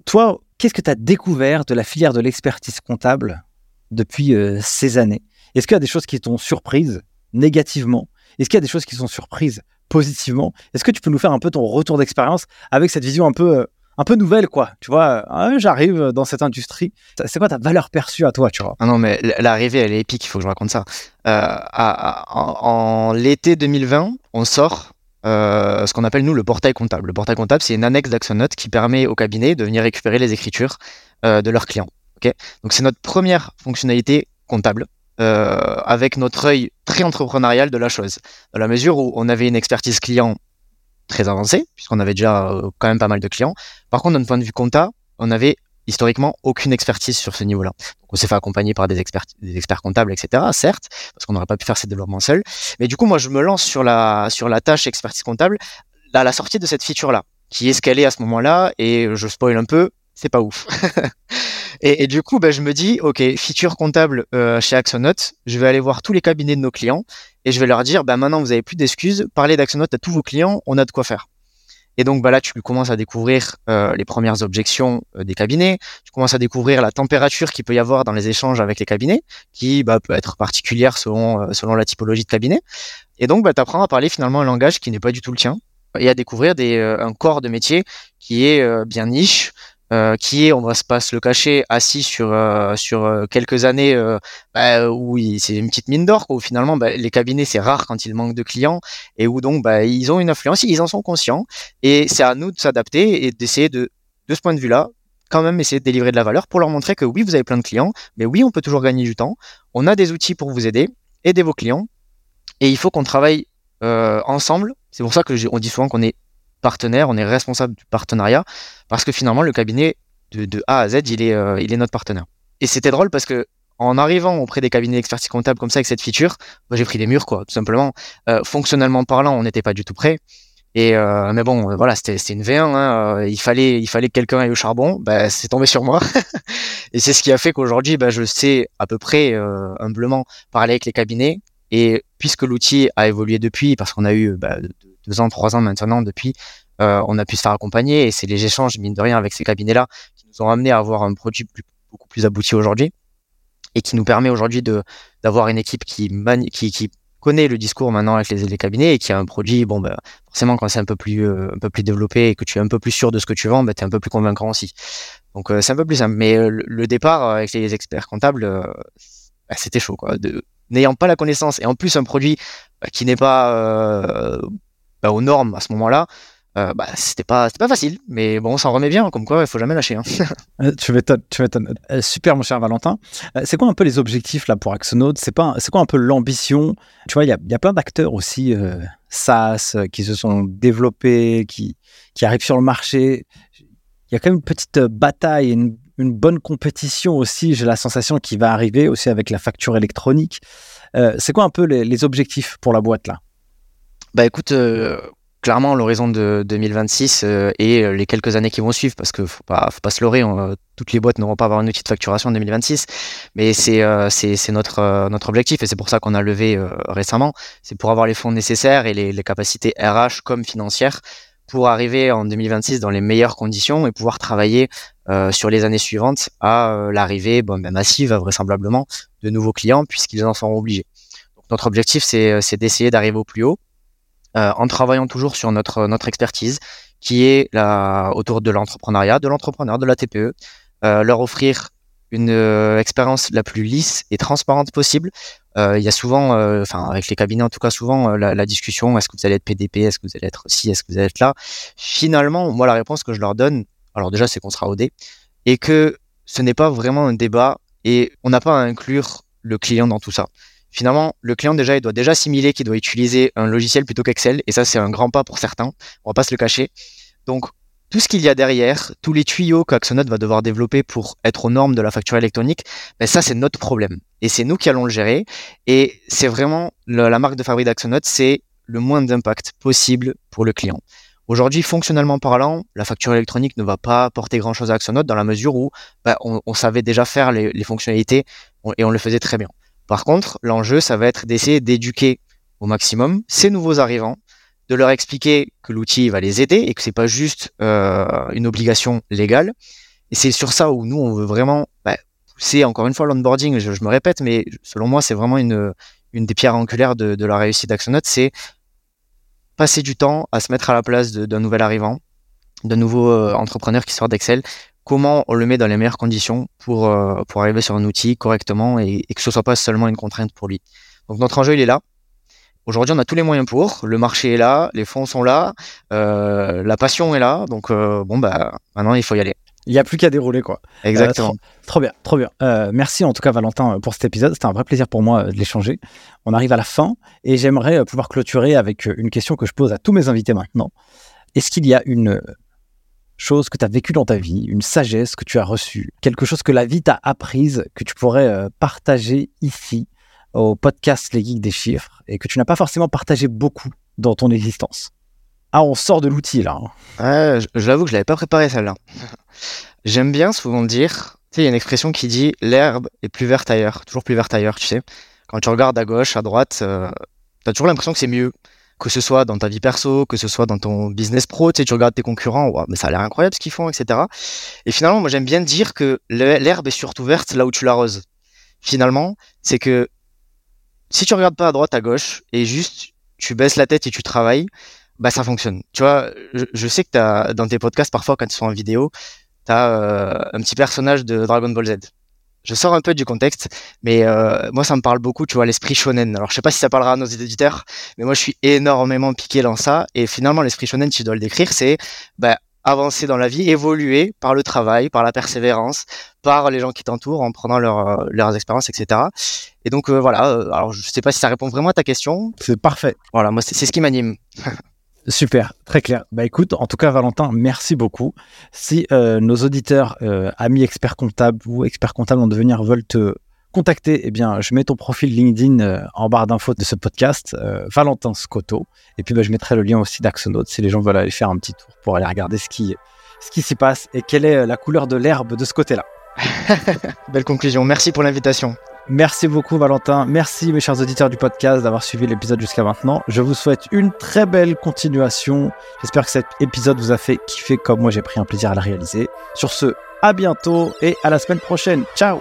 Toi qu'est-ce que tu as découvert de la filière de l'expertise comptable depuis ces années? Est-ce qu'il y a des choses qui t'ont surprise négativement? Est-ce qu'il y a des choses qui sont surprises positivement? Est-ce que tu peux nous faire un peu ton retour d'expérience avec cette vision un peu, euh, un peu nouvelle, quoi. Tu vois, ah, j'arrive dans cette industrie. C'est quoi ta valeur perçue à toi, tu vois? Ah non, mais l'arrivée, elle est épique, il faut que je raconte ça. Euh, en, l'été 2020, on sort euh, ce qu'on appelle, nous, le portail comptable. Le portail comptable, c'est une annexe d'Axonote qui permet au cabinet de venir récupérer les écritures euh, de leurs clients. Donc, c'est notre première fonctionnalité comptable. avec notre œil très entrepreneurial de la chose, dans la mesure où on avait une expertise client très avancé, puisqu'on avait déjà euh, quand même pas mal de clients. Par contre, d'un point de vue compta, on avait historiquement aucune expertise sur ce niveau-là. on s'est fait accompagner par des experts, des experts comptables, etc. Certes, parce qu'on n'aurait pas pu faire ces développements seuls. Mais du coup, moi, je me lance sur la sur la tâche expertise comptable à la sortie de cette feature-là, qui est ce qu'elle est à ce moment-là. Et je spoil un peu, c'est pas ouf. et, du coup, ben, je me dis, ok, feature comptable euh, chez Axonote, je vais aller voir tous les cabinets de nos clients et je vais leur dire, bah, maintenant vous avez plus d'excuses, parlez d'Axonote à tous vos clients, on a de quoi faire. Et donc bah là, tu commences à découvrir euh, les premières objections euh, des cabinets, tu commences à découvrir la température qu'il peut y avoir dans les échanges avec les cabinets, qui bah, peut être particulière selon, selon la typologie de cabinet. Et donc, bah, tu apprends à parler finalement un langage qui n'est pas du tout le tien, et à découvrir des, un corps de métier qui est bien niche, euh, qui est, on va pas se le cacher, assis sur euh, sur euh, quelques années bah, où c'est une petite mine d'or où finalement bah, les cabinets c'est rare quand ils manquent de clients et où donc bah, ils ont une influence, ils en sont conscients et c'est à nous de s'adapter et d'essayer de de ce point de vue-là quand même essayer de délivrer de la valeur pour leur montrer que oui vous avez plein de clients, mais oui on peut toujours gagner du temps, on a des outils pour vous aider, aider vos clients et il faut qu'on travaille ensemble. C'est pour ça que on dit souvent qu'on est partenaire, on est responsable du partenariat, parce que finalement, le cabinet de, A à Z, il est, euh, il est notre partenaire. Et c'était drôle parce que en arrivant auprès des cabinets d'expertise comptable comme ça avec cette feature, bah, j'ai pris des murs, quoi, tout simplement. Euh, fonctionnellement parlant, on n'était pas du tout prêt. Et euh, mais bon, voilà, c'était une V1. Hein, il fallait, il fallait que quelqu'un aille au charbon. Bah, c'est tombé sur moi. et c'est ce qui a fait qu'aujourd'hui, bah, je sais à peu près humblement parler avec les cabinets. Et puisque l'outil a évolué depuis, parce qu'on a eu bah, deux ans, trois ans maintenant depuis, euh, on a pu se faire accompagner et c'est les échanges, mine de rien, avec ces cabinets-là qui nous ont amené à avoir un produit beaucoup plus abouti aujourd'hui et qui nous permet aujourd'hui de d'avoir une équipe qui, qui, qui connaît le discours maintenant avec les, cabinets et qui a un produit, bon, ben, forcément, quand c'est un peu plus, euh, un peu plus développé et que tu es un peu plus sûr de ce que tu vends, ben, tu es un peu plus convaincant aussi. Donc, euh, c'est un peu plus simple. Mais le, départ avec les experts comptables, ben, c'était chaud, quoi. N'ayant pas la connaissance et en plus un produit qui n'est pas aux normes à ce moment-là, euh, bah, c'était pas pas facile, mais bon, on s'en remet bien, comme quoi il faut jamais lâcher. Hein. Euh, tu m'étonnes, tu m'étonnes. Euh, super, mon cher Valentin. c'est quoi un peu les objectifs là pour Axonode C'est quoi un peu l'ambition? Tu vois, il y a, plein d'acteurs aussi SaaS qui se sont développés, qui qui arrivent sur le marché. Il y a quand même une petite bataille, une, une bonne compétition aussi. J'ai la sensation qui va arriver aussi avec la facture électronique. c'est quoi un peu les objectifs pour la boîte là? Bah écoute, euh, clairement l'horizon de 2026 euh, et euh, les quelques années qui vont suivre, parce que faut pas, faut pas se leurrer, toutes les boîtes n'auront pas avoir un outil de facturation en 2026, mais c'est c'est notre notre objectif et c'est pour ça qu'on a levé récemment, c'est pour avoir les fonds nécessaires et les, les, capacités RH comme financières pour arriver en 2026 dans les meilleures conditions et pouvoir travailler sur les années suivantes à l'arrivée ben, massive vraisemblablement de nouveaux clients puisqu'ils en seront obligés. Donc, notre objectif c'est d'essayer d'arriver au plus haut euh, en travaillant toujours sur notre, notre expertise, qui est la, autour de l'entrepreneuriat, de l'entrepreneur, de la TPE, euh, leur offrir une euh, expérience la plus lisse et transparente possible. Il y a souvent, enfin avec les cabinets en tout cas souvent, la, discussion est-ce que vous allez être PDP, est-ce que vous allez être ci, est-ce que vous allez être là? Finalement, moi la réponse que je leur donne, alors déjà c'est qu'on sera OD, et que ce n'est pas vraiment un débat et on n'a pas à inclure le client dans tout ça finalement, le client déjà, il doit déjà assimiler qu'il doit utiliser un logiciel plutôt qu'Excel. Et ça, c'est un grand pas pour certains. On va pas se le cacher. Donc, tout ce qu'il y a derrière, tous les tuyaux qu'Axonote va devoir développer pour être aux normes de la facture électronique, ben ça, c'est notre problème. Et c'est nous qui allons le gérer. Et c'est vraiment la marque de fabrique d'Axonote, c'est le moins d'impact possible pour le client. Aujourd'hui, fonctionnellement parlant, la facture électronique ne va pas apporter grand-chose à Axonote dans la mesure où ben, on, savait déjà faire les fonctionnalités et on le faisait très bien. Par contre, l'enjeu, ça va être d'essayer d'éduquer au maximum ces nouveaux arrivants, de leur expliquer que l'outil va les aider et que c'est pas juste euh, une obligation légale. Et c'est sur ça où nous, on veut vraiment bah, pousser, encore une fois, l'onboarding, je, me répète, mais selon moi, c'est vraiment une, des pierres angulaires de, la réussite d'Axonote, c'est passer du temps à se mettre à la place d'un nouvel arrivant, de nouveaux euh, entrepreneurs qui sortent d'Excel, comment on le met dans les meilleures conditions pour, euh, pour arriver sur un outil correctement et, et que ce soit pas seulement une contrainte pour lui. Donc notre enjeu, il est là. Aujourd'hui, on a tous les moyens pour. Le marché est là, les fonds sont là, euh, la passion est là. Donc, euh, bon, bah, maintenant, il faut y aller. Il n'y a plus qu'à dérouler, quoi. Exactement. trop, trop bien, trop bien. Euh, merci en tout cas, Valentin, pour cet épisode. C'était un vrai plaisir pour moi de l'échanger. On arrive à la fin et j'aimerais pouvoir clôturer avec une question que je pose à tous mes invités maintenant. Est-ce qu'il y a une chose que tu as vécue dans ta vie, une sagesse que tu as reçue, quelque chose que la vie t'a apprise, que tu pourrais euh, partager ici au podcast Les Geeks des Chiffres et que tu n'as pas forcément partagé beaucoup dans ton existence Ah, on sort de l'outil là. je, je l'avoue que je l'avais pas préparé celle-là. J'aime bien souvent dire, tu sais, il y a une expression qui dit l'herbe est plus verte ailleurs, toujours plus verte ailleurs, tu sais. Quand tu regardes à gauche, à droite, euh, tu as toujours l'impression que c'est mieux. Que ce soit dans ta vie perso, que ce soit dans ton business pro, tu sais, tu regardes tes concurrents, Ouah, mais ça a l'air incroyable ce qu'ils font, etc. Et finalement, moi j'aime bien dire que l'herbe est surtout verte là où tu l'arroses. Finalement, c'est que si tu regardes pas à droite, à gauche, et juste tu baisses la tête et tu travailles, bah ça fonctionne. Tu vois, je, sais que t'as, dans tes podcasts, parfois quand ils sont en vidéo, tu as un petit personnage de Dragon Ball Z. Je sors un peu du contexte, mais euh, moi ça me parle beaucoup, tu vois, l'esprit shonen. Alors je sais pas si ça parlera à nos éditeurs, mais moi je suis énormément piqué dans ça. Et finalement, l'esprit shonen, si je dois le décrire, c'est bah, avancer dans la vie, évoluer par le travail, par la persévérance, par les gens qui t'entourent, en prenant leur, euh, leurs expériences, etc. Et donc euh, voilà, alors je sais pas si ça répond vraiment à ta question. C'est parfait. Voilà, moi c'est ce qui m'anime. Super, très clair. Bah écoute, en tout cas Valentin, merci beaucoup. Si euh, nos auditeurs, euh, amis experts comptables ou experts comptables en devenir veulent te contacter, eh bien, je mets ton profil LinkedIn euh, en barre d'infos de ce podcast, Valentin Scotto. Et puis, bah, je mettrai le lien aussi d'Axonaut si les gens veulent aller faire un petit tour pour aller regarder ce qui, ce qui s'y passe et quelle est la couleur de l'herbe de ce côté-là. Belle conclusion. Merci pour l'invitation. Merci beaucoup Valentin. Merci mes chers auditeurs du podcast d'avoir suivi l'épisode jusqu'à maintenant. Je vous souhaite une très belle continuation. J'espère que cet épisode vous a fait kiffer comme moi j'ai pris un plaisir à le réaliser. Sur ce, à bientôt et à la semaine prochaine. Ciao